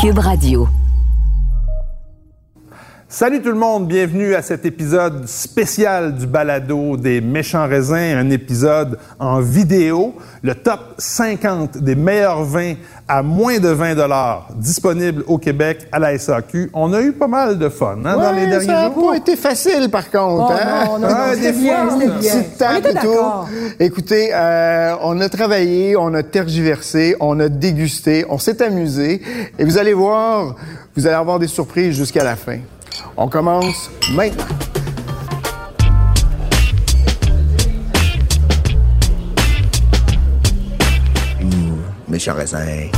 Cube Radio. Salut tout le monde, bienvenue à cet épisode spécial du balado des méchants raisins, un épisode en vidéo, le top 50 des meilleurs vins à moins de 20 dollars disponibles au Québec à la SAQ. On a eu pas mal de fun hein, dans les derniers ça jours. n'a pas été facile par contre. Oh, hein? non, non, des bien, fois, bien. Petite table On était et tout. d'accord. Écoutez, euh, on a travaillé, on a tergiversé, on a dégusté, on s'est amusé. Et vous allez voir, vous allez avoir des surprises jusqu'à la fin. On commence maintenant. méchant raisin.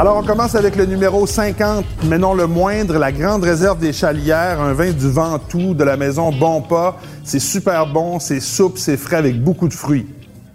Alors on commence avec le numéro 50, mais non le moindre, la grande réserve des Chalières, un vin du Ventoux de la maison Bonpas. C'est super bon, c'est souple, c'est frais avec beaucoup de fruits.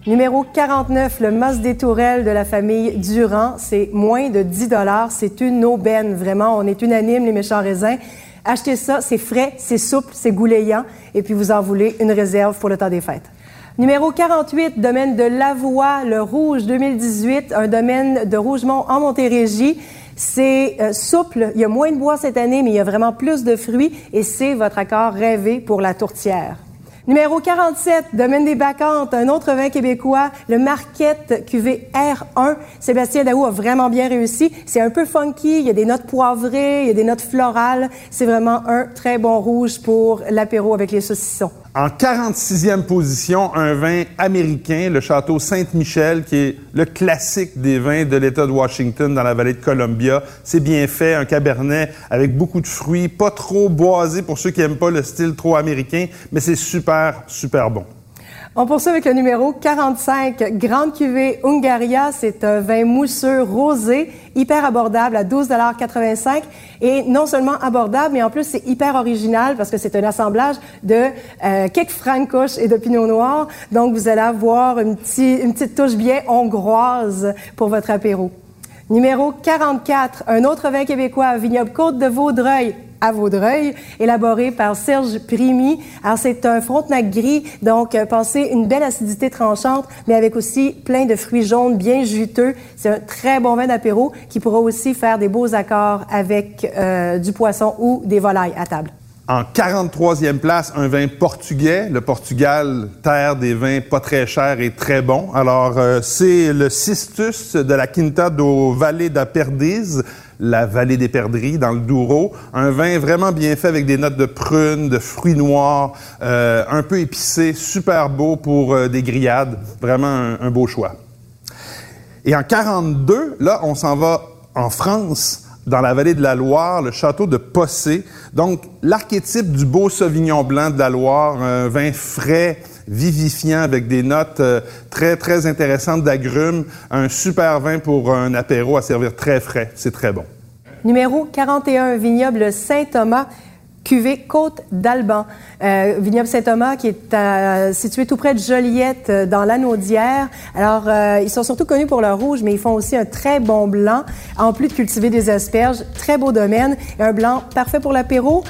Numéro 49, le Moss des Tourelles de la famille Durand. C'est moins de 10 C'est une aubaine, vraiment. On est unanime, les méchants raisins. Achetez ça, c'est frais, c'est souple, c'est goulayant. Et puis, vous en voulez une réserve pour le temps des fêtes. Numéro 48, domaine de Lavoie, le Rouge 2018, un domaine de Rougemont en Montérégie. C'est euh, souple, il y a moins de bois cette année, mais il y a vraiment plus de fruits et c'est votre accord rêvé pour la tourtière. Numéro 47, Domaine des Bacantes, un autre vin québécois, le Marquette QV R1. Sébastien Daou a vraiment bien réussi. C'est un peu funky, il y a des notes poivrées, il y a des notes florales. C'est vraiment un très bon rouge pour l'apéro avec les saucissons. En 46e position, un vin américain, le Château Sainte-Michel, qui est le classique des vins de l'État de Washington dans la vallée de Columbia. C'est bien fait, un cabernet avec beaucoup de fruits, pas trop boisé pour ceux qui aiment pas le style trop américain, mais c'est super, super bon. On poursuit avec le numéro 45, Grande Cuvée Hungaria. C'est un vin mousseux rosé, hyper abordable à 12,85 Et non seulement abordable, mais en plus c'est hyper original parce que c'est un assemblage de euh, quelques Francoche et de Pinot Noir. Donc vous allez avoir une, petit- une petite touche bien hongroise pour votre apéro. Numéro 44, un autre vin québécois, vignoble Côte de Vaudreuil à Vaudreuil, élaboré par Serge Primy. Alors, c'est un frontenac gris, donc euh, pensez une belle acidité tranchante, mais avec aussi plein de fruits jaunes bien juteux. C'est un très bon vin d'apéro qui pourra aussi faire des beaux accords avec euh, du poisson ou des volailles à table. En 43e place, un vin portugais. Le Portugal, terre des vins pas très chers et très bons. Alors, euh, c'est le Cistus de la Quinta do Valle da Perdiz, la vallée des perdrix, dans le Douro. Un vin vraiment bien fait avec des notes de prunes, de fruits noirs, euh, un peu épicé, super beau pour euh, des grillades. Vraiment un, beau choix. Et en 42, là, on s'en va en France, dans la vallée de la Loire, le château de Possé. Donc, l'archétype du beau Sauvignon blanc de la Loire, un vin frais, vivifiant, avec des notes euh, très, très intéressantes d'agrumes. Un super vin pour un apéro à servir très frais. C'est très bon. Numéro 41, vignoble Saint-Thomas, cuvée Côte d'Alban. Euh, vignoble Saint-Thomas qui est situé tout près de Joliette, euh, dans l'Anaudière. Alors, euh, ils sont surtout connus pour leur rouge, mais ils font aussi un très bon blanc, en plus de cultiver des asperges. Très beau domaine. Et un blanc parfait pour l'apéro,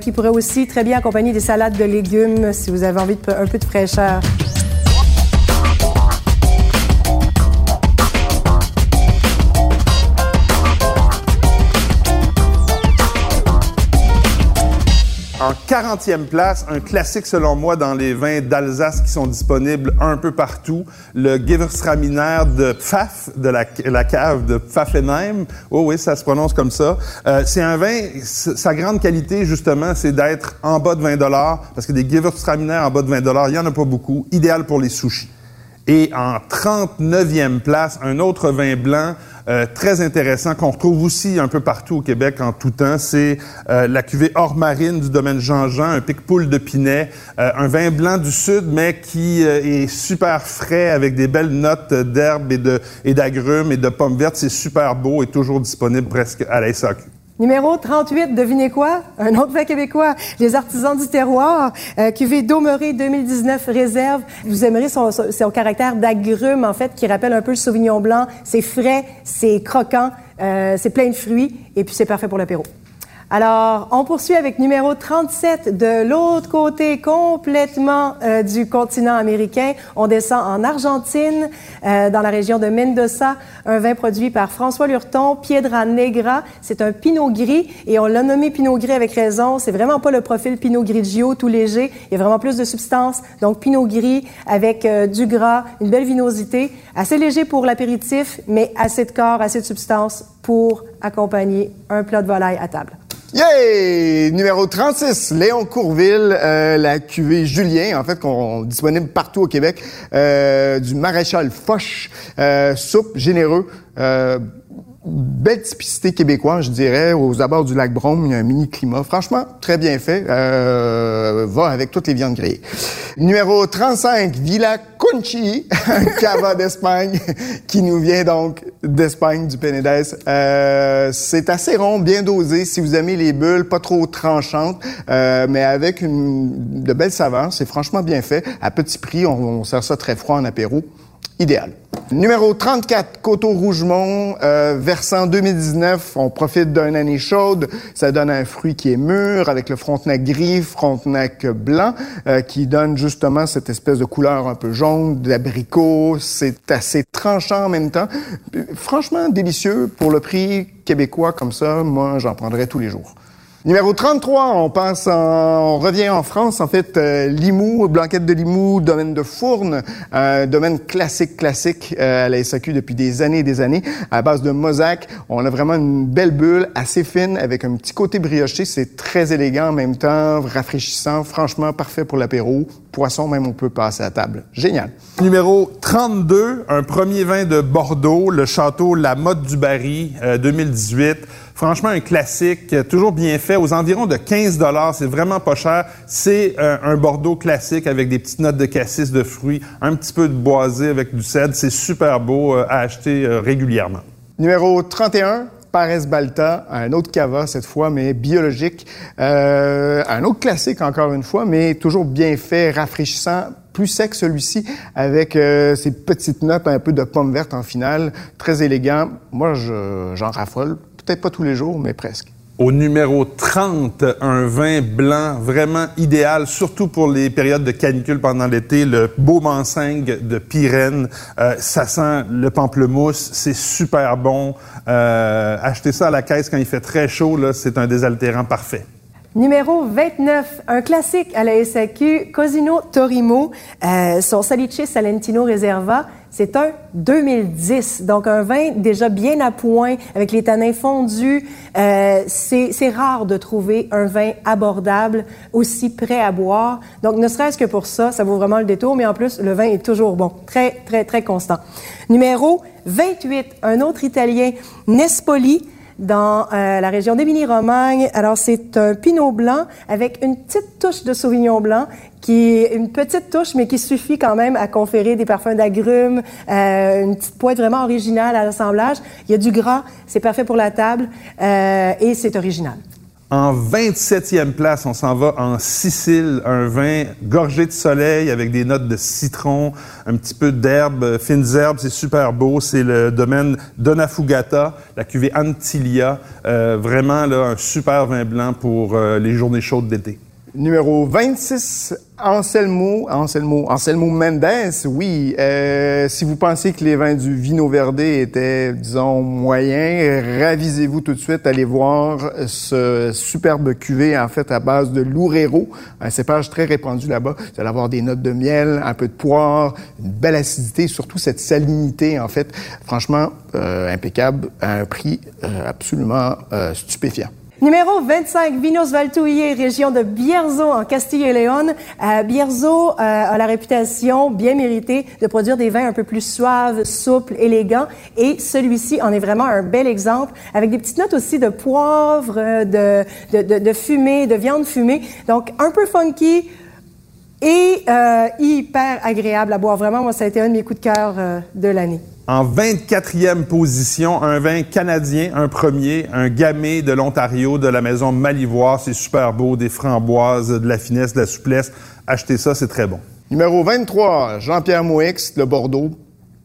qui pourrait aussi très bien accompagner des salades de légumes si vous avez envie de un peu de fraîcheur. En 40e place, un classique selon moi dans les vins d'Alsace qui sont disponibles un peu partout, le Gewürztraminer de Pfaff, de la, cave de Pfaffenheim. Oh oui, ça se prononce comme ça. Euh, c'est un vin, sa grande qualité justement, c'est d'être en bas de 20 dollars, parce que des Gewürztraminer en bas de 20 dollars, il y en a pas beaucoup, idéal pour les sushis. Et en 39e place, un autre vin blanc euh, très intéressant qu'on retrouve aussi un peu partout au Québec en tout temps, c'est euh, la cuvée hors marine du domaine Jean-Jean, un pic-poule de Pinet, euh, un vin blanc du sud, mais qui est super frais avec des belles notes d'herbe et et d'agrumes et de pommes vertes. C'est super beau et toujours disponible presque à la SAQ. Numéro 38, devinez quoi? Un autre vin québécois, les artisans du terroir, euh, cuvée Domeré 2019 réserve. Vous aimerez son, son, caractère d'agrumes, en fait, qui rappelle un peu le Sauvignon blanc. C'est frais, c'est croquant, euh, c'est plein de fruits, et puis c'est parfait pour l'apéro. Alors, on poursuit avec numéro 37 de l'autre côté complètement euh, du continent américain. On descend en Argentine, euh, dans la région de Mendoza, un vin produit par François Lurton, Piedra Negra. C'est un Pinot Gris et on l'a nommé Pinot Gris avec raison. C'est vraiment pas le profil Pinot Grigio tout léger. Il y a vraiment plus de substance. Donc, Pinot Gris avec euh, du gras, une belle vinosité, assez léger pour l'apéritif, mais assez de corps, assez de substance pour accompagner un plat de volaille à table. Yay! Numéro 36, Léon Courville, euh, la cuvée Julien, en fait, qu'on disponible partout au Québec, euh, du maréchal Foch, euh, soupe, généreux, euh, belle typicité québécoise, je dirais, aux abords du lac Brome, il y a un mini climat. Franchement, très bien fait. Va avec toutes les viandes grillées. Numéro 35, Villa Un cava d'Espagne qui nous vient donc d'Espagne, du Penedès. Euh, c'est assez rond, bien dosé. Si vous aimez les bulles, pas trop tranchantes, euh, mais avec une, de belles saveurs. C'est franchement bien fait. À petit prix, on sert ça très froid en apéro idéal. Numéro 34, Coteau-Rougemont, euh, versant 2019. On profite d'une année chaude. Ça donne un fruit qui est mûr avec le frontenac gris, frontenac blanc, euh, qui donne justement cette espèce de couleur un peu jaune, d'abricot. C'est assez tranchant en même temps. Franchement, délicieux pour le prix québécois comme ça. Moi, j'en prendrais tous les jours. Numéro 33, on passe en, on revient en France, en fait, euh, Limoux, Blanquette de Limoux, domaine de Fourne, euh, domaine classique, classique euh, à la SAQ depuis des années et des années, à base de mosaque. On a vraiment une belle bulle, assez fine, avec un petit côté brioché. C'est très élégant en même temps, rafraîchissant, franchement parfait pour l'apéro. Poisson, même, on peut passer à table. Génial. Numéro 32, un premier vin de Bordeaux, le château La Motte du Barry, 2018. Franchement, un classique, toujours bien fait, aux environs de 15 dollars. C'est vraiment pas cher. C'est euh, un Bordeaux classique avec des petites notes de cassis, de fruits, un petit peu de boisé avec du cèdre. C'est super beau euh, à acheter euh, régulièrement. Numéro 31, Pares Balta, un autre cava cette fois, mais biologique. Euh, un autre classique encore une fois, mais toujours bien fait, rafraîchissant, plus sec celui-ci, avec euh, ces petites notes, un peu de pomme verte en finale, très élégant. Moi, j'en raffole. Peut-être pas tous les jours, mais presque. Au numéro 30, un vin blanc vraiment idéal, surtout pour les périodes de canicule pendant l'été, le beau Mansingue de Pyrène. Euh, ça sent le pamplemousse, c'est super bon. Euh, achetez ça à la caisse quand il fait très chaud, là, c'est un désaltérant parfait. Numéro 29, un classique à la SAQ, Cosino Torimo, euh, son Salice Salentino Reserva. C'est un 2010, donc un vin déjà bien à point, avec les tanins fondus. Euh, c'est rare de trouver un vin abordable, aussi prêt à boire. Donc, ne serait-ce que pour ça, ça vaut vraiment le détour, mais en plus, le vin est toujours bon, très, très, très constant. Numéro 28, un autre Italien, Nespoli, dans euh, la région d'Émilie-Romagne. Alors, c'est un pinot blanc avec une petite touche de sauvignon blanc qui est une petite touche, mais qui suffit quand même à conférer des parfums d'agrumes, euh, une petite pointe vraiment originale à l'assemblage. Il y a du gras, c'est parfait pour la table euh, et c'est original. En 27e place, on s'en va en Sicile, un vin gorgé de soleil avec des notes de citron, un petit peu d'herbe, fines herbes, c'est super beau. C'est le domaine Donafugata, la cuvée Antilia. Euh, vraiment là, un super vin blanc pour euh, les journées chaudes d'été. Numéro 26, Anselmo, Anselmo, Anselmo Mendes, oui. Euh, si vous pensez que les vins du Vino Verde étaient, disons, moyens, ravisez-vous tout de suite, allez voir ce superbe cuvée, en fait, à base de Loureiro, un cépage très répandu là-bas. Vous allez avoir des notes de miel, un peu de poire, une belle acidité, surtout cette salinité, en fait. Franchement, euh, impeccable, à un prix euh, absolument stupéfiant. Numéro 25, Vinos Valtouillet, région de Bierzo en Castille et Léon. Euh, Bierzo euh, a la réputation bien méritée de produire des vins un peu plus suaves, souples, élégants. Et celui-ci en est vraiment un bel exemple, avec des petites notes aussi de poivre, euh, de, de, de, fumée, de viande fumée. Donc, un peu funky, et hyper agréable à boire. Vraiment, moi, ça a été un de mes coups de cœur de l'année. En 24e position, un vin canadien, un premier, un gamay de l'Ontario, de la maison Malivoire. C'est super beau, des framboises, de la finesse, de la souplesse. Achetez ça, c'est très bon. Numéro 23, Jean-Pierre Mouix, le Bordeaux.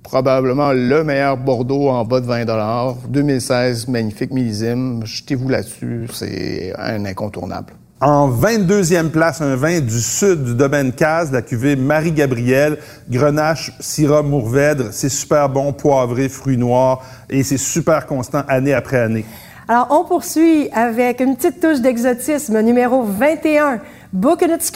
Probablement le meilleur Bordeaux en bas de 20 2016, magnifique millésime. Jetez-vous là-dessus, c'est un incontournable. En 22e place, un vin du sud du domaine Caz, la cuvée Marie-Gabrielle, Grenache, Syrah, Mourvèdre. C'est super bon, poivré, fruits noirs et c'est super constant année après année. Alors, on poursuit avec une petite touche d'exotisme, numéro 21. Buchanan's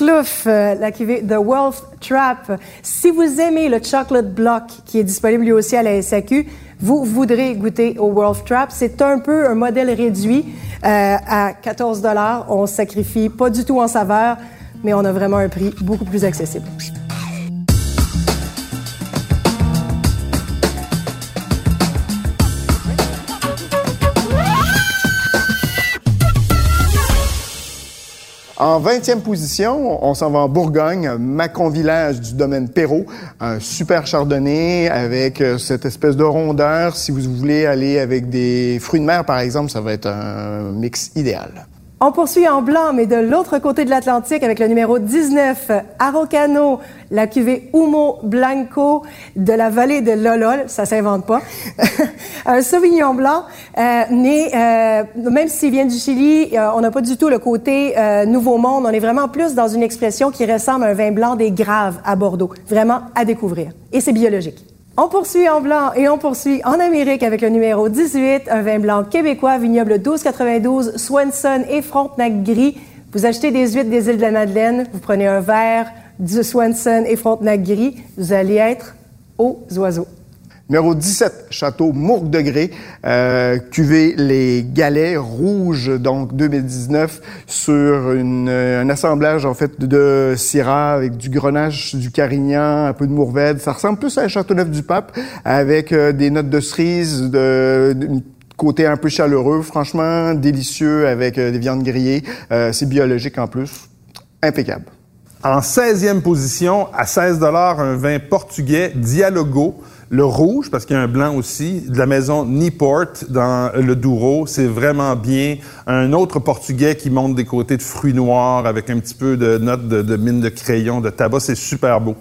euh, la cuvée The Wolf Trap. Si vous aimez le Chocolate Block, qui est disponible lui aussi à la SAQ, vous voudrez goûter au Wolf Trap. C'est un peu un modèle réduit euh, à 14 dollars. On sacrifie pas du tout en saveur, mais on a vraiment un prix beaucoup plus accessible. En 20e position, on s'en va en Bourgogne, Macon Village du domaine Perrault. Un super chardonnay avec euh, cette espèce de rondeur. Si vous voulez aller avec des fruits de mer, par exemple, ça va être un mix idéal. On poursuit en blanc, mais de l'autre côté de l'Atlantique avec le numéro 19, Araucano, la cuvée Humo Blanco de la vallée de Lolol, ça s'invente pas. un Sauvignon blanc, euh, euh, même s'il vient du Chili, euh, on n'a pas du tout le côté euh, Nouveau Monde. On est vraiment plus dans une expression qui ressemble à un vin blanc des Graves à Bordeaux. Vraiment à découvrir. Et c'est biologique. On poursuit en blanc et on poursuit en Amérique avec le numéro 18, un vin blanc québécois, vignoble 1292, Swanson et Frontenac gris. Vous achetez des huîtres des îles de la Madeleine, vous prenez un verre du Swanson et Frontenac gris, vous allez être aux oiseaux. Numéro 17, Château Mourgue de Gré, euh, cuvée Les Galets Rouges, donc 2019, sur euh, un assemblage en fait de Syrah avec du Grenache, du Carignan, un peu de Mourvèdre. Ça ressemble plus à un Châteauneuf-du-Pape avec euh, des notes de cerise, de, de côté un peu chaleureux, franchement délicieux avec euh, des viandes grillées. C'est biologique en plus, impeccable. En 16e position, à 16 un vin portugais Dialogo. Le rouge, parce qu'il y a un blanc aussi, de la maison Niport dans le Douro. C'est vraiment bien. Un autre portugais qui monte des côtés de fruits noirs avec un petit peu de notes de, de mine de crayon, de tabac. C'est super beau.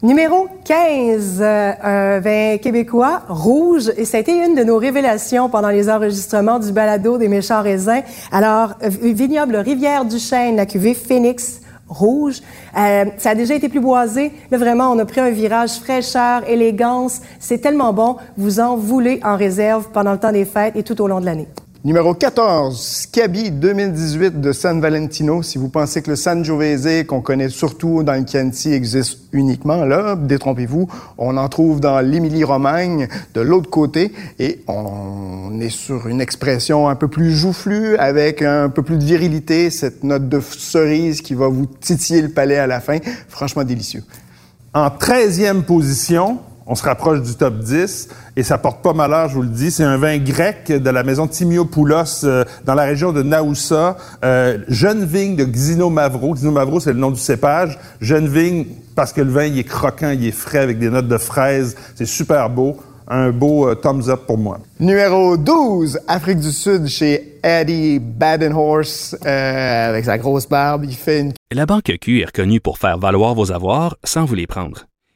Numéro 15, euh, un vin québécois, rouge, et ça a été une de nos révélations pendant les enregistrements du balado des méchants raisins. Alors, euh, vignoble Rivière du Chêne, la cuvée Phoenix rouge. Euh, ça a déjà été plus boisé. Là, vraiment, on a pris un virage fraîcheur, élégance. C'est tellement bon. Vous en voulez en réserve pendant le temps des fêtes et tout au long de l'année. Numéro 14, Scabi 2018 de San Valentino. Si vous pensez que le Sangiovese, qu'on connaît surtout dans le Chianti, existe uniquement là, détrompez-vous. On en trouve dans l'Émilie-Romagne, de l'autre côté, et on est sur une expression un peu plus joufflue, avec un peu plus de virilité, cette note de cerise qui va vous titiller le palais à la fin. Franchement délicieux. En 13e position, on se rapproche du top 10 et ça porte pas malheur, je vous le dis. C'est un vin grec de la maison Timiopoulos euh, dans la région de Naoussa. Euh, jeune vigne de Xino Mavro. Xino Mavro, c'est le nom du cépage. Jeune vigne parce que le vin, il est croquant, il est frais avec des notes de fraise. C'est super beau. Un beau euh, thumbs up pour moi. Numéro 12, Afrique du Sud, chez Eddie Badenhorst, euh, avec sa grosse barbe. Il fait une La Banque Q est reconnue pour faire valoir vos avoirs sans vous les prendre.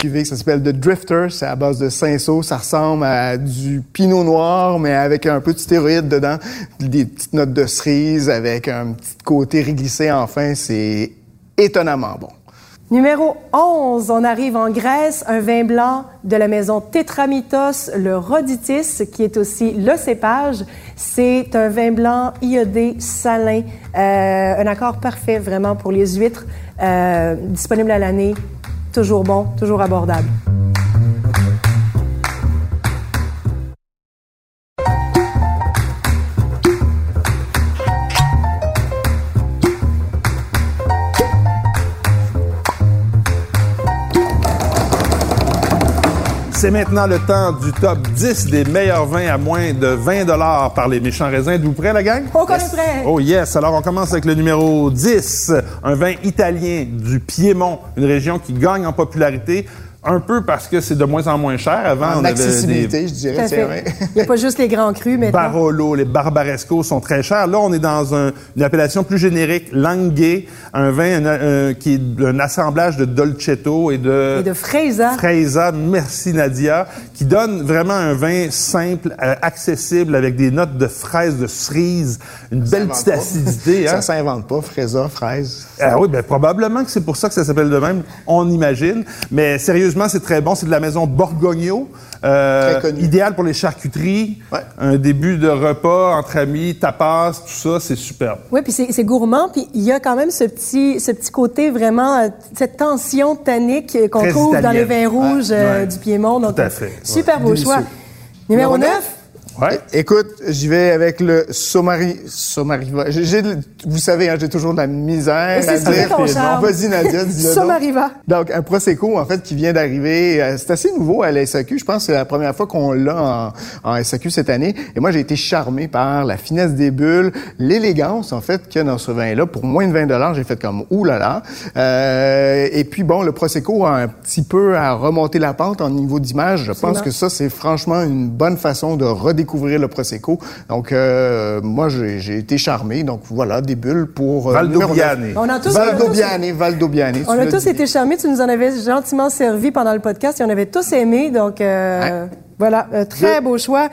Cuvée qui s'appelle The Drifter. C'est à base de cinceau. Ça ressemble à du pinot noir, mais avec un peu de stéroïde dedans. Des petites notes de cerise avec un petit côté réglissé enfin. C'est étonnamment bon. Numéro 11, on arrive en Grèce, un vin blanc de la maison Tetramitos, le Roditis, qui est aussi le cépage. C'est un vin blanc iodé, salin, euh, un accord parfait vraiment pour les huîtres, euh, disponible à l'année, toujours bon, toujours abordable. C'est maintenant le temps du top 10 des meilleurs vins à moins de 20 dollars par les méchants raisins. Êtes-vous prêts, la gang? On connaît prêt. Oh yes! Alors, on commence avec le numéro 10, un vin italien du Piémont, une région qui gagne en popularité. Un peu parce que c'est de moins en moins cher. Avant, En on avait accessibilité, des je dirais. c'est vrai. Il n'y a pas juste les grands crus maintenant. Barolo, les Barbaresco sont très chers. Là, on est dans un- une appellation plus générique, Langhe, un vin un- un- qui est un assemblage de Dolcetto et de, Et de Freisa. Freisa, merci Nadia, qui donne vraiment un vin simple, euh, accessible, avec des notes de fraises, de cerises, une belle petite pas. acidité. hein. Ça s'invente pas, fraisa, fraise. Ah oui, ben, probablement que c'est pour ça que ça s'appelle de même, on imagine. Mais sérieusement, c'est très bon. C'est de la maison Borgogno. Euh, Très connu. idéal pour les charcuteries. Ouais. Un début de repas entre amis, tapas, tout ça, c'est superbe. Oui, puis c'est gourmand, puis il y a quand même ce petit, ce petit côté vraiment, euh, cette tension tannique qu'on trouve dans les vins rouges euh, Ouais. du Piémont. Donc, Tout à fait. Super Ouais. beau Délicieux. choix. Numéro Numéro 9. Ouais. Écoute, j'y vais avec le Somari... Somariva. J'ai- j'ai de- vous savez, hein, j'ai toujours de la misère à dire. Vas-y, Nadia, dis-le donc. Somariva. Donc, un Prosecco, en fait, qui vient d'arriver. euh, C'est assez nouveau à la SAQ. Je pense que c'est la première fois qu'on l'a en, en SAQ cette année. Et moi, j'ai été charmé par la finesse des bulles, l'élégance, en fait, qu'il y a dans ce vin-là. Pour moins de 20 j'ai fait comme « Ouh là là! Euh, Et puis, bon, le Prosecco a un petit peu à remonter la pente en niveau d'image. Je pense que ça, c'est franchement une bonne façon de redécouvrir le Prosecco. Donc, euh, moi, j'ai été charmé. Donc, voilà, des bulles pour... euh, neuf. On a tous, Valdobiane, Valdobiane. on a tous été charmés. Tu nous en avais gentiment servi pendant le podcast et on avait tous aimé. Donc, euh, voilà, un très beau choix.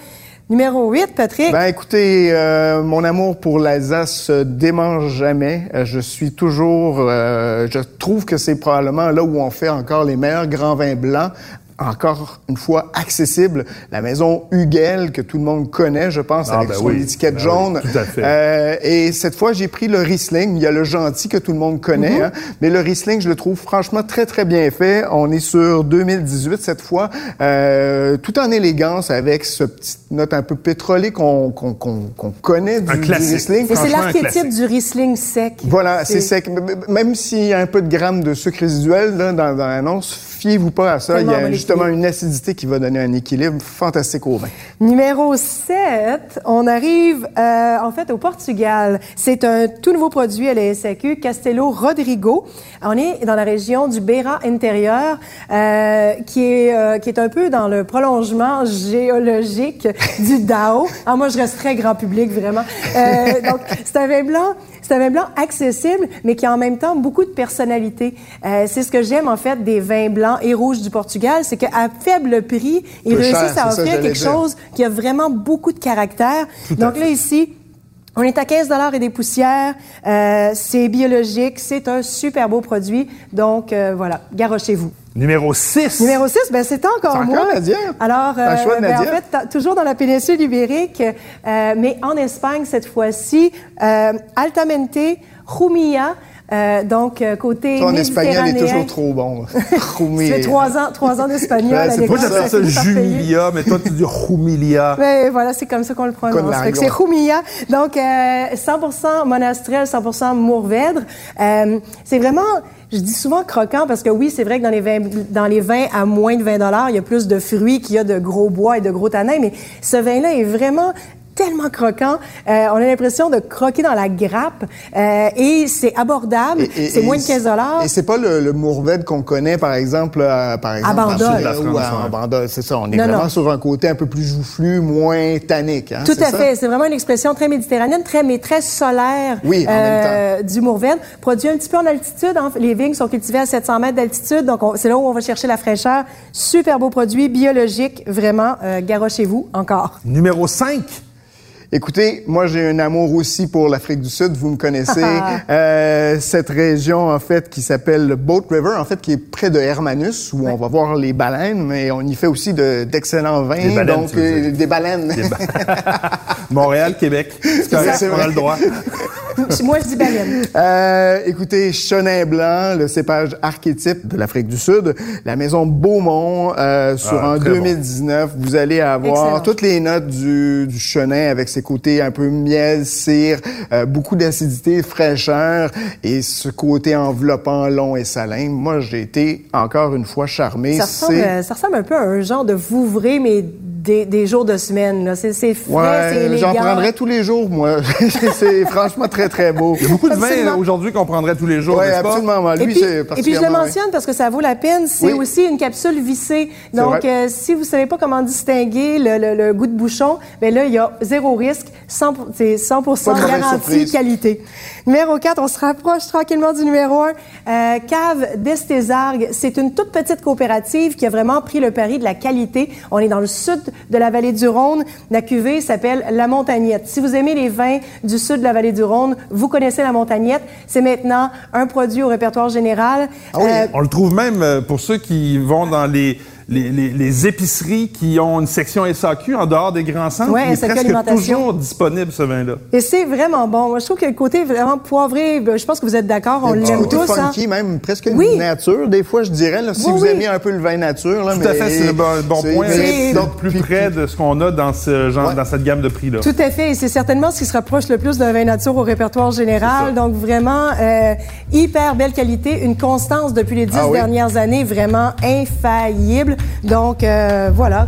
Numéro 8, Patrick. Ben écoutez, euh, mon amour pour l'Alsace se démange jamais. Je suis toujours, euh, je trouve que c'est probablement là où on fait encore les meilleurs grands vins blancs. Encore une fois accessible, la maison Hugel que tout le monde connaît, je pense, Ah, avec ben son oui. étiquette Ben jaune. oui, tout à fait. Euh, et cette fois, j'ai pris le Riesling. Il y a le gentil que tout le monde connaît, hein. mais le Riesling, je le trouve franchement très très bien fait. On est sur 2018 cette fois, euh, tout en élégance avec ce petit note un peu pétrolée qu'on qu'on qu'on qu'on connaît du, Un du classique. Riesling. Et c'est l'archétype du Riesling sec. Voilà, c'est sec. Même s'il y a un peu de grammes de sucre résiduel là, dans, dans l'annonce, fiez-vous pas à ça. Il y a justement une acidité qui va donner un équilibre fantastique au vin. Numéro 7, on arrive euh, en fait au Portugal. C'est un tout nouveau produit à la SAQ, Castelo Rodrigo. On est dans la région du Beira intérieur, euh, qui, est, euh, qui est un peu dans le prolongement géologique du Dao. Ah, moi, je reste très grand public, vraiment. Donc, c'est un vin blanc. C'est un vin blanc accessible, mais qui a en même temps beaucoup de personnalité. Euh, c'est ce que j'aime, en fait, des vins blancs et rouges du Portugal, c'est qu'à faible prix, ils Peu cher, réussissent à ça, offrir quelque dire. chose qui a vraiment beaucoup de caractère. Donc là, ici, on est à 15 et des poussières. Euh, c'est biologique. C'est un super beau produit. Donc, euh, voilà, garochez-vous. Numéro 6. Numéro 6, ben, c'est encore C'est moi. encore Nadia? Alors, choix de ben, en Nadia? fait, toujours dans la péninsule ibérique, euh, mais en Espagne cette fois-ci, euh, Altamente, Rumilla, euh, donc euh, côté Ton espagnol est toujours trop bon. Ça fait trois ans, trois ans d'espagnol c'est. Moi, j'appelle ça. Jumilia, mais toi, tu dis Rumilia. Mais voilà, c'est comme ça qu'on le prononce. C'est. Rumilla. Donc, euh, 100% monastrel, 100% Mourvèdre. Euh, c'est vraiment, je dis souvent croquant parce que oui, c'est vrai que dans les vins, dans les vins à moins de 20 il y a plus de fruits qu'il y a de gros bois et de gros tanins, mais ce vin-là est vraiment tellement croquant. Euh, on a l'impression de croquer dans la grappe euh, et c'est abordable. C'est moins de 15 Et c'est pas le, le Mourvèdre qu'on connaît, par exemple, à, par exemple, Bandol. C'est ça. On est Non, vraiment non. sur un côté un peu plus joufflu, moins tannique. Hein, Tout à ça? fait. C'est vraiment une expression très méditerranéenne, très, mais très solaire Oui, en même du Mourvèdre. Produit un petit peu en altitude. hein. Les vignes sont cultivées à 700 mètres d'altitude. Donc, on- c'est là où on va chercher la fraîcheur. Super beau produit, biologique. Vraiment, euh, garochez-vous encore. Numéro 5. Écoutez, moi j'ai un amour aussi pour l'Afrique du Sud. Vous me connaissez. euh, cette région en fait qui s'appelle le Boat River, en fait qui est près de Hermanus, où on va voir les baleines, mais on y fait aussi de- d'excellents vins. Des baleines, donc euh, des baleines. Des ba- Montréal, Québec. C'est correct, C'est on a vrai. le droit. Moi, je dis baleine. Euh, écoutez, Chenin Blanc, le cépage archétype de l'Afrique du Sud, la maison Beaumont, euh, sur Ah, en très 2019, vous allez avoir Excellent. toutes les notes du, du Chenin avec ses côtés un peu miel, cire, euh, beaucoup d'acidité, fraîcheur et ce côté enveloppant, long et salin. Moi, j'ai été encore une fois charmé. Ça ressemble, ça ressemble un peu à un genre de vouvray, mais des, des jours de semaine. là. C'est c'est frais, c'est Ouais, élégant. j'en prendrais tous les jours, moi. c'est franchement très, très beau. Il y a beaucoup de vins Absolument. euh, aujourd'hui qu'on prendrait tous les jours, Oui, n'est-ce pas? absolument. Moi, Et Lui, puis, c'est et puis je le mentionne parce que ça vaut la peine, c'est Oui. aussi une capsule vissée. Donc, euh, si vous savez pas comment distinguer le, le- le goût de bouchon, ben là, il y a zéro risque, 100, pour- c'est 100 Pas de mauvaise garantie qualité. Numéro 4, on se rapproche tranquillement du numéro 1. Euh, Cave d'Estésargues, c'est une toute petite coopérative qui a vraiment pris le pari de la qualité. On est dans le sud de la vallée du Rhône. La cuvée s'appelle La Montagnette. Si vous aimez les vins du sud de la vallée du Rhône, vous connaissez La Montagnette. C'est maintenant un produit au répertoire général. Ah oui. Euh, On le trouve même euh, pour ceux qui vont dans les, les, les- les épiceries qui ont une section SAQ en dehors des grands centres. Est SAQ presque alimentation. toujours disponible, ce vin-là. Et c'est vraiment bon. Moi, je trouve que le côté vraiment poivré, ben, je pense que vous êtes d'accord, on l'aime côté tous. hein. funky, même presque Oui. une nature, des fois, je dirais, là, si Oui, vous oui. aimez un peu le vin nature. Là, Tout mais à fait, c'est le bon, point. C'est- Donc, plus puis- près de ce qu'on a dans, ce genre, Ouais. dans cette gamme de prix-là. Tout à fait, et c'est certainement ce qui se rapproche le plus d'un vin nature au répertoire général. Donc vraiment euh, hyper belle qualité, une constance depuis les dix Ah oui. dernières années, vraiment infaillible. Donc euh, voilà.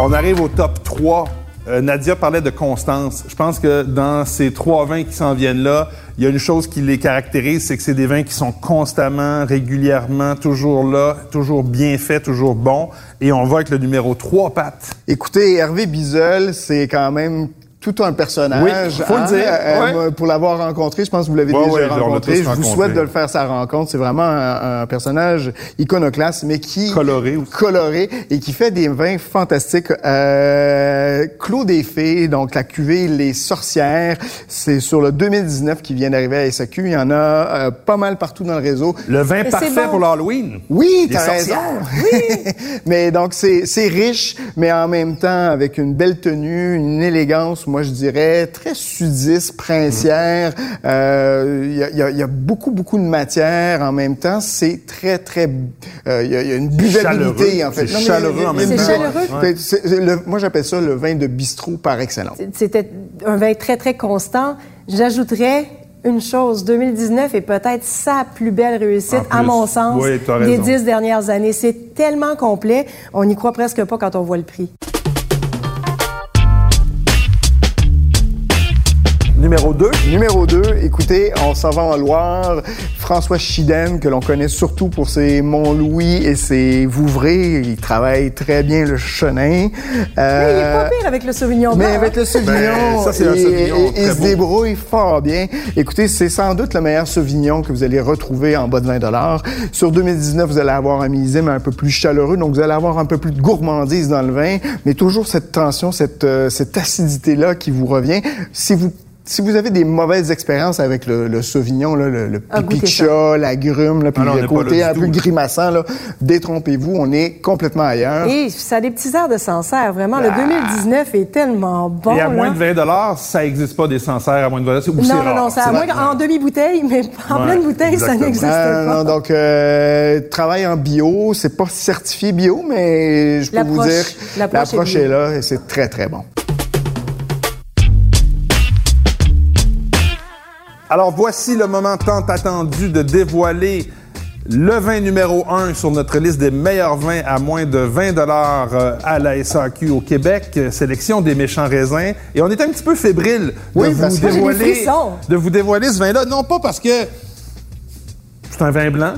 On arrive au top 3. Euh, Nadia parlait de constance. Je pense que dans ces trois vins qui s'en viennent là, il y a une chose qui les caractérise, c'est que c'est des vins qui sont constamment, régulièrement, toujours là, toujours bien faits, toujours bons. Et on va avec le numéro 3, Pat. Écoutez, Hervé Bizel, c'est quand même tout un personnage. Oui, faut le dire, ouais. moi, Pour l'avoir rencontré, je pense que vous l'avez Ouais, déjà ouais, rencontré. Je vous rencontré. souhaite de le faire sa rencontre. C'est vraiment un, un personnage iconoclaste, mais qui Coloré aussi. coloré et qui fait des vins fantastiques. Euh, Clos des Fées, donc la cuvée Les Sorcières, c'est sur le 2019 qui vient d'arriver à SAQ. Il y en a euh, pas mal partout dans le réseau. Le vin Mais parfait bon. pour l'Halloween. Oui, Les t'as raison. sorcières. Oui. mais donc c'est c'est riche, mais en même temps avec une belle tenue, une élégance. Moi je dirais très sudiste, princière. Euh, Il y, a, il y a- il y a beaucoup beaucoup de matière en même temps. C'est très très. euh, Il y, a- il y a une buvabilité Chaleureux. en fait. C'est chaleureux en même temps. C'est chaleureux. C'est le- moi j'appelle ça le vin de bistrot par excellence. C'était un vin très très constant. J'ajouterais une chose, 2019 est peut-être sa plus belle réussite, à mon sens, Oui, des dix dernières années. C'est tellement complet, on n'y croit presque pas quand on voit le prix. Numéro 2. Numéro 2, écoutez, on s'en va en Loire. François Chiden, que l'on connaît surtout pour ses Mont-Louis et ses Vouvray. Il travaille très bien le chenin. Mais il est pas pire avec le Sauvignon Mais blanc. avec le Sauvignon, Ben, ça, c'est un il- Sauvignon il- se débrouille fort bien. Écoutez, c'est sans doute le meilleur Sauvignon que vous allez retrouver en bas de 20 Sur 2019, vous allez avoir un millésime un peu plus chaleureux, donc vous allez avoir un peu plus de gourmandise dans le vin, mais toujours cette tension, cette, euh, cette acidité-là qui vous revient. Si vous si vous avez des mauvaises expériences avec le, le Sauvignon, là, le, le Ah, pipi de chat, puis Ah non, le côté un peu grimaçant, là, détrompez-vous, on est complètement ailleurs. Et ça a des petits airs de Sancerre. Vraiment, le 2019 est tellement bon. Et à là. moins de 20 ça n'existe pas des Sancerres à moins de 20 ou c'est Non, non, rare. non, ça, à C'est moins en demi-bouteille, mais en Ouais, pleine bouteille, ça n'existe Ah, pas. non, donc, euh, travail en bio, c'est pas certifié bio, mais je peux vous dire, l'approche est là et c'est très, très bon. Alors voici le moment tant attendu de dévoiler le vin numéro 1 sur notre liste des meilleurs vins à moins de 20 dollars à la SAQ au Québec, euh, sélection des méchants raisins. Et on est un petit peu fébrile de, Oui, vous, dévoiler, frissons. de vous dévoiler ce vin-là. Non pas parce que c'est un vin blanc,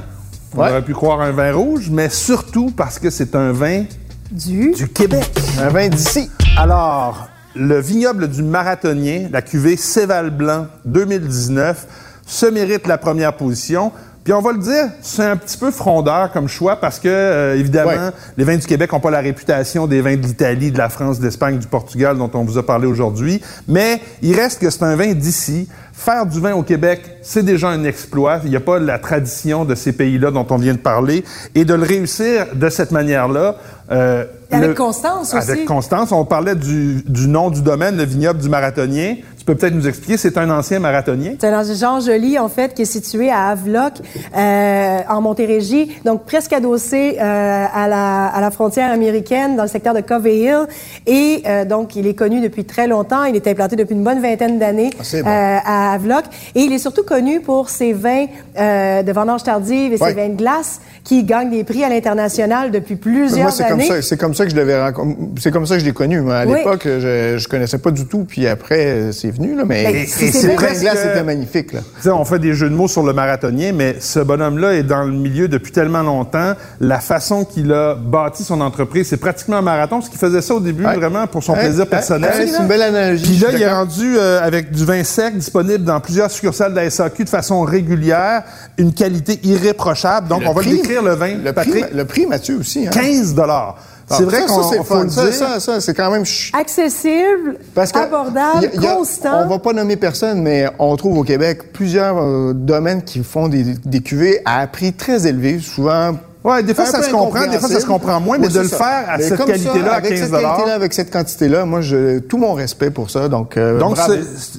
on Ouais. aurait pu croire un vin rouge, mais surtout parce que c'est un vin Du. du Québec. Un vin d'ici. Alors, le vignoble du marathonien, la cuvée Céval Blanc 2019, se mérite la première position Puis on va le dire, c'est un petit peu frondeur comme choix parce que, euh, évidemment, Ouais. les vins du Québec n'ont pas la réputation des vins de l'Italie, de la France, de l'Espagne, du Portugal dont on vous a parlé aujourd'hui. Mais il reste que c'est un vin d'ici. Faire du vin au Québec, c'est déjà un exploit. Il n'y a pas la tradition de ces pays-là dont on vient de parler. Et de le réussir de cette manière-là... euh, Avec le- constance aussi. Avec Constance. On parlait du, du nom du domaine, le vignoble du marathonien. Tu peux peut-être nous expliquer, c'est un ancien marathonien? C'est dans Jean Joly, en fait, qui est situé à Havelock, euh, en Montérégie, donc presque adossé euh, à, la, à la frontière américaine, dans le secteur de Covey Hill. Et euh, donc, il est connu depuis très longtemps. Il est implanté depuis une bonne vingtaine d'années Ah, bon. euh, à Havelock. Et il est surtout connu pour ses vins euh, de vendange tardive et Ouais. ses vins de glace qui gagnent des prix à l'international depuis plusieurs Moi, c'est comme années. ça, comme ça que je l'avais rencontré. C'est comme ça que je l'ai connu. Moi. À Oui. l'époque, je, je connaissais pas du tout. Puis après, c'est venu là. Mais Ben, Et- c'est- et c'est c'est vrai. le vin de presque- glace était magnifique là. Tu sais, on fait des jeux de mots sur le marathonien, mais ce bonhomme-là est dans le milieu depuis tellement longtemps. La façon qu'il a bâti son entreprise, c'est pratiquement un marathon, parce qu'il faisait ça au début Ouais. vraiment pour son Ouais, plaisir ouais, personnel. ouais, c'est une belle analogie. Puis là, il est rendu euh, avec du vin sec disponible dans plusieurs succursales de la SAQ de façon régulière, une qualité irréprochable. Donc, Le on va prix- décrire le vin, Le Patrick. prix, le prix, Mathieu aussi. Hein? 15 dollars. C'est Ah, vrai ça, c'est faut fun. le Ça, dire. ça, ça, c'est quand même. ch- Accessible, Parce que abordable, y a- y a- constant. On va pas nommer personne, mais on trouve au Québec plusieurs euh, domaines qui font des, des cuvées à prix très élevé, souvent. Ouais, des fois, ça se comprend, des fois, ça se comprend moins, mais Oui, de le ça. faire à Mais cette qualité-là, à avec 15 cette qualité-là, avec cette quantité-là, moi, je, tout mon respect pour ça. Donc, euh, Donc,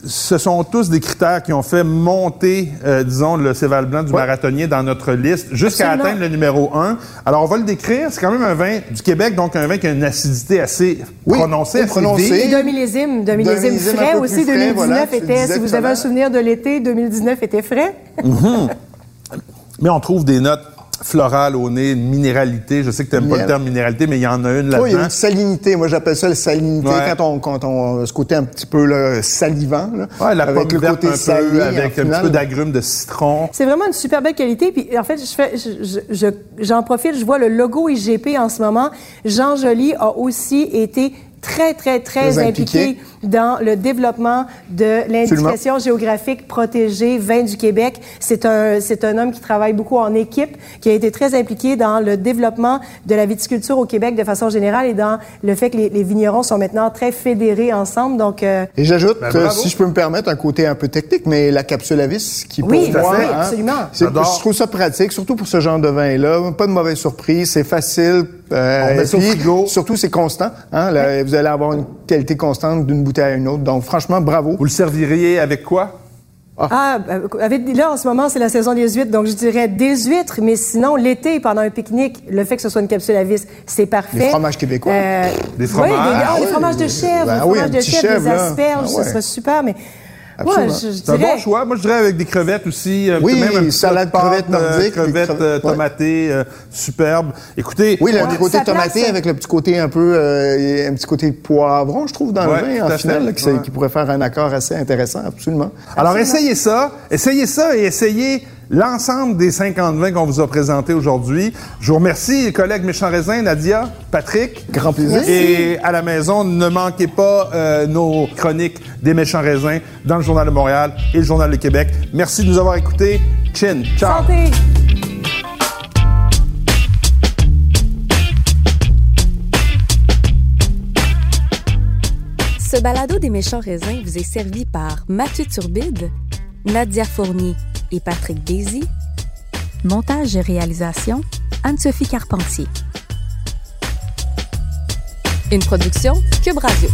ce sont tous des critères qui ont fait monter, euh, disons, le Céval blanc du Ouais. marathonnier dans notre liste jusqu'à atteindre le numéro 1. Alors, on va le décrire. C'est quand même un vin du Québec, donc un vin qui a une acidité assez Oui, prononcée, oui, assez prononcée. Et d'un millésime, d'un millésime millésime frais aussi. plus frais, 2019 voilà, tu le était, si vous avez un souvenir de l'été, 2019 était frais. Mais on trouve des notes florales au nez, une minéralité. Je sais que tu n'aimes pas le terme minéralité, mais il y en a une Oui, il y a là-dedans. une salinité. Moi, j'appelle ça la salinité Ouais. quand on, quand on, ce côté un petit peu là, salivant. Là, Ouais, la avec pomme le verte côté un peu, salé, avec un petit peu d'agrumes de citron. C'est vraiment une super belle qualité. Puis en fait, je fais, je- je- je- j'en profite, je vois le logo IGP en ce moment. Jean Joly a aussi été très, très, très, Très impliqué. impliqué. Dans le développement de l'indication géographique protégée vin du Québec. C'est un, c'est un homme qui travaille beaucoup en équipe, qui a été très impliqué dans le développement de la viticulture au Québec de façon générale et dans le fait que les, les vignerons sont maintenant très fédérés ensemble. Donc, euh, Et j'ajoute, Ben, euh, si je peux me permettre, un côté un peu technique, mais la capsule à vis, qui pour Oui, moi, oui, hein, absolument. je trouve ça pratique, surtout pour ce genre de vin-là. Pas de mauvaise surprise, c'est facile. euh, On met et ça au puis, frigo. Surtout, c'est constant. Hein, là, vous allez avoir une qualité constante d'une bouteille à une autre. Donc, franchement, bravo. Vous le serviriez avec quoi? Ah, euh, avec, là, en ce moment, c'est la saison des huîtres, donc je dirais des huîtres, mais sinon, l'été, pendant un pique-nique, le fait que ce soit une capsule à vis, c'est parfait. Des fromages québécois. Des Oui, fromages. des, ah, Ah des fromages de chèvre, Ben des fromages de chèvre, chèvre, des asperges, Ah ouais. ce serait super, mais Absolument. je, je C'est un bon choix. Moi, je dirais avec des crevettes aussi. un Oui, même salade plat de crevettes euh, nordiques, des crevettes crevettes, euh, tomatées, euh, superbes. Écoutez, Oui, le côté tomaté avec le petit côté un peu, euh, un petit côté poivron, je trouve, dans Ouais, le vin, en finale, qui, qui pourrait faire un accord assez intéressant, absolument. Alors, essayez ça. Essayez ça et essayez l'ensemble des 50 vins qu'on vous a présentés aujourd'hui. Je vous remercie, les collègues Méchant Raisin, Nadia, Patrick. Grand plaisir. Et à la maison, ne manquez pas euh, nos chroniques des Méchants Raisins dans le Journal de Montréal et le Journal de Québec. Merci de nous avoir écoutés. Chin. Ciao. Santé! Ce balado des méchants raisins vous est servi par Mathieu Turbide, Nadia Fournier et Patrick Daisy. Montage et réalisation, Anne-Sophie Carpentier. Une production Cube Radio.